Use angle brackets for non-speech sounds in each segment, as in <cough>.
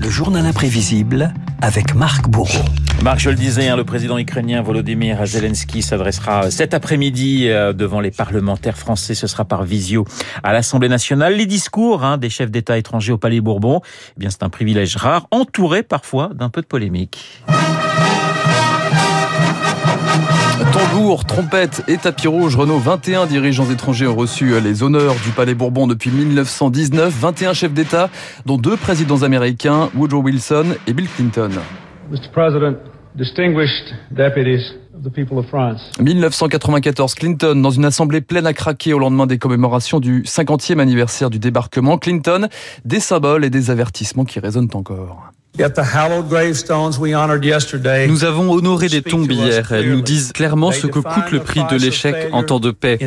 Le journal imprévisible avec Marc Bourreau. Marc, je le disais, hein, le président ukrainien Volodymyr Zelensky s'adressera cet après-midi euh, devant les parlementaires français. Ce sera par visio à l'Assemblée nationale. Les discours hein, des chefs d'État étrangers au Palais Bourbon, eh bien c'est un privilège rare, entouré parfois d'un peu de polémique. Tambour, trompette et tapis rouge, Renault, 21 dirigeants étrangers ont reçu les honneurs du Palais Bourbon depuis 1919, 21 chefs d'État, dont deux présidents américains, Woodrow Wilson et Bill Clinton. Mr. President, distinguished deputies of the people of France. 1994, Clinton, dans une assemblée pleine à craquer au lendemain des commémorations du 50e anniversaire du débarquement, Clinton, des symboles et des avertissements qui résonnent encore. Nous avons honoré des tombes hier. Elles nous disent clairement ce que coûte le prix de l'échec en temps de paix.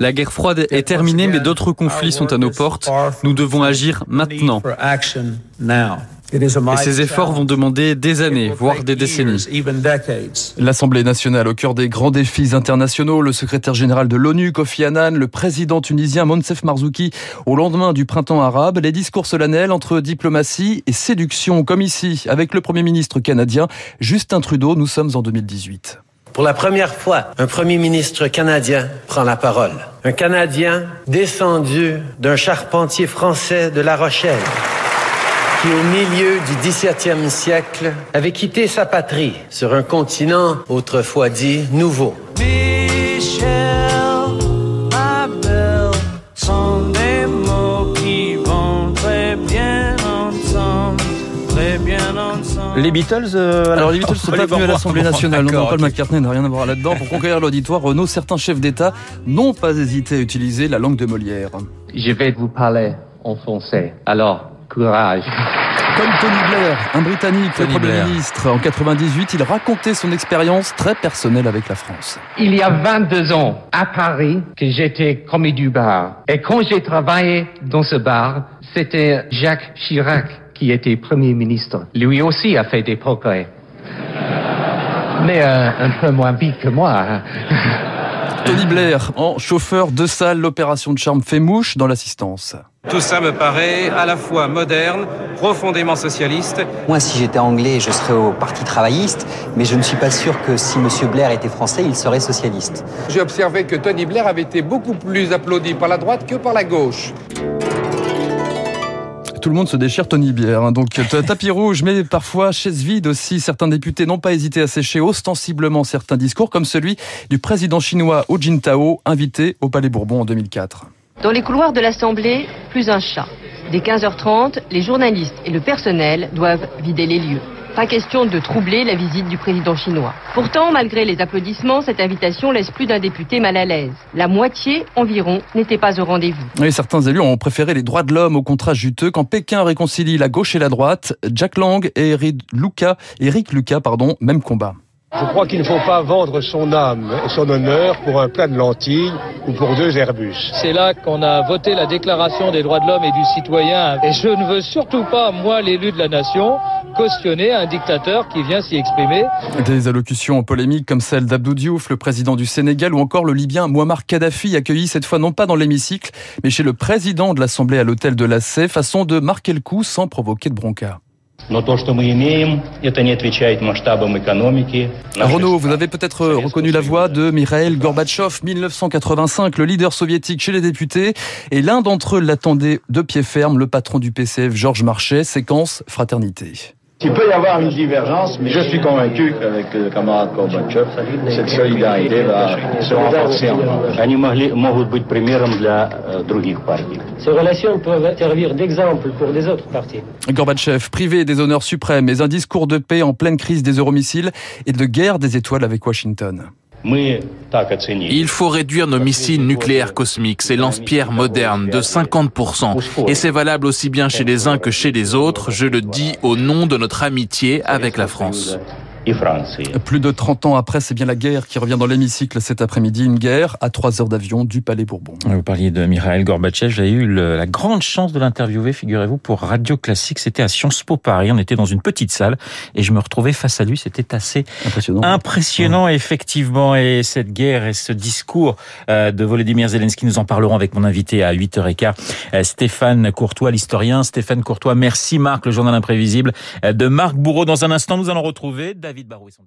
La guerre froide est terminée, mais d'autres conflits sont à nos portes. Nous devons agir maintenant. Et ces efforts vont demander des années, voire des décennies. L'Assemblée nationale au cœur des grands défis internationaux, le secrétaire général de l'ONU, Kofi Annan, le président tunisien Monsef Marzouki, au lendemain du printemps arabe, les discours solennels entre diplomatie et séduction, comme ici, avec le Premier ministre canadien Justin Trudeau, nous sommes en 2018. Pour la première fois, un premier ministre canadien prend la parole. Un Canadien descendu d'un charpentier français de La Rochelle qui, au milieu du XVIIe siècle, avait quitté sa patrie sur un continent autrefois dit nouveau. Michel, ma belle, sont des mots qui vont très bien ensemble, très bien ensemble. Les Beatles euh, Alors les Beatles sont pas venus à l'Assemblée nationale. Non, Paul. McCartney n'a rien à voir là-dedans. Pour <laughs> conquérir l'auditoire, Renault, certains chefs d'État n'ont pas hésité à utiliser la langue de Molière. Je vais vous parler en français. Alors, courage. Comme Tony Blair, un Britannique, Tony le Premier Blair. ministre, en 98, il racontait son expérience très personnelle avec la France. Il y a 22 ans, à Paris, que j'étais commis du bar. Et quand j'ai travaillé dans ce bar, c'était Jacques Chirac qui était Premier ministre. Lui aussi a fait des progrès. <laughs> Mais euh, un peu moins vite que moi. <laughs> Tony Blair, en chauffeur de salle, l'opération de charme fait mouche dans l'assistance. Tout ça me paraît à la fois moderne, profondément socialiste. Moi, si j'étais anglais, je serais au Parti travailliste, mais je ne suis pas sûr que si M. Blair était français, il serait socialiste. J'ai observé que Tony Blair avait été beaucoup plus applaudi par la droite que par la gauche. Tout le monde se déchire Tony Blair. hein. Donc t- tapis <laughs> rouge, mais parfois chaise vide aussi. Certains députés n'ont pas hésité à sécher ostensiblement certains discours, comme celui du président chinois Hu Jintao, invité au Palais Bourbon en 2004. Dans les couloirs de l'Assemblée, plus un chat. Dès 15h30, les journalistes et le personnel doivent vider les lieux. Pas question de troubler la visite du président chinois. Pourtant, malgré les applaudissements, cette invitation laisse plus d'un député mal à l'aise. La moitié environ n'était pas au rendez-vous. Et certains élus ont préféré les droits de l'homme au contrat juteux quand Pékin réconcilie la gauche et la droite. Jack Lang et Eric Lucas, Eric Lucas, pardon, même combat. Je crois qu'il ne faut pas vendre son âme et son honneur pour un plat de lentilles ou pour deux Airbus. C'est là qu'on a voté la déclaration des droits de l'homme et du citoyen. Et je ne veux surtout pas, moi, l'élu de la nation, cautionner un dictateur qui vient s'y exprimer. Des allocutions polémiques comme celle d'Abdou Diouf, le président du Sénégal, ou encore le Libyen Muammar Kadhafi, accueilli cette fois non pas dans l'hémicycle, mais chez le président de l'Assemblée à l'hôtel de la Sey, façon de marquer le coup sans provoquer de bronca. Renaud, vous avez peut-être reconnu la voix de Mikhail Gorbatchev, 1985, le leader soviétique chez les députés, et l'un d'entre eux l'attendait de pied ferme, le patron du PCF, Georges Marchais, séquence fraternité. Il peut y avoir une divergence, mais je suis convaincu qu'avec le camarade Gorbatchev, cette solidarité va se renforcer encore. Ces relations peuvent servir d'exemple pour des autres partis. Gorbatchev, privé des honneurs suprêmes, et un discours de paix en pleine crise des euromissiles et de guerre des étoiles avec Washington. Il faut réduire nos missiles nucléaires cosmiques, ces lance-pierres modernes, de 50%. Et c'est valable aussi bien chez les uns que chez les autres. Je le dis au nom de notre amitié avec la France. Plus de 30 ans après, c'est bien la guerre qui revient dans l'hémicycle cet après-midi. Une guerre à 3 heures d'avion du Palais Bourbon. Vous parliez de Mikhail Gorbatchev. J'ai eu le, la grande chance de l'interviewer, figurez-vous, pour Radio Classique. C'était à Sciences Po Paris. On était dans une petite salle et je me retrouvais face à lui. C'était assez impressionnant, impressionnant effectivement. Et cette guerre et ce discours euh, de Volodymyr Zelensky, nous en parlerons avec mon invité à 8h15, euh, Stéphane Courtois, l'historien. Stéphane Courtois, merci Marc, le journal imprévisible euh, de Marc Bourreau. Dans un instant, nous allons retrouver David Barou et son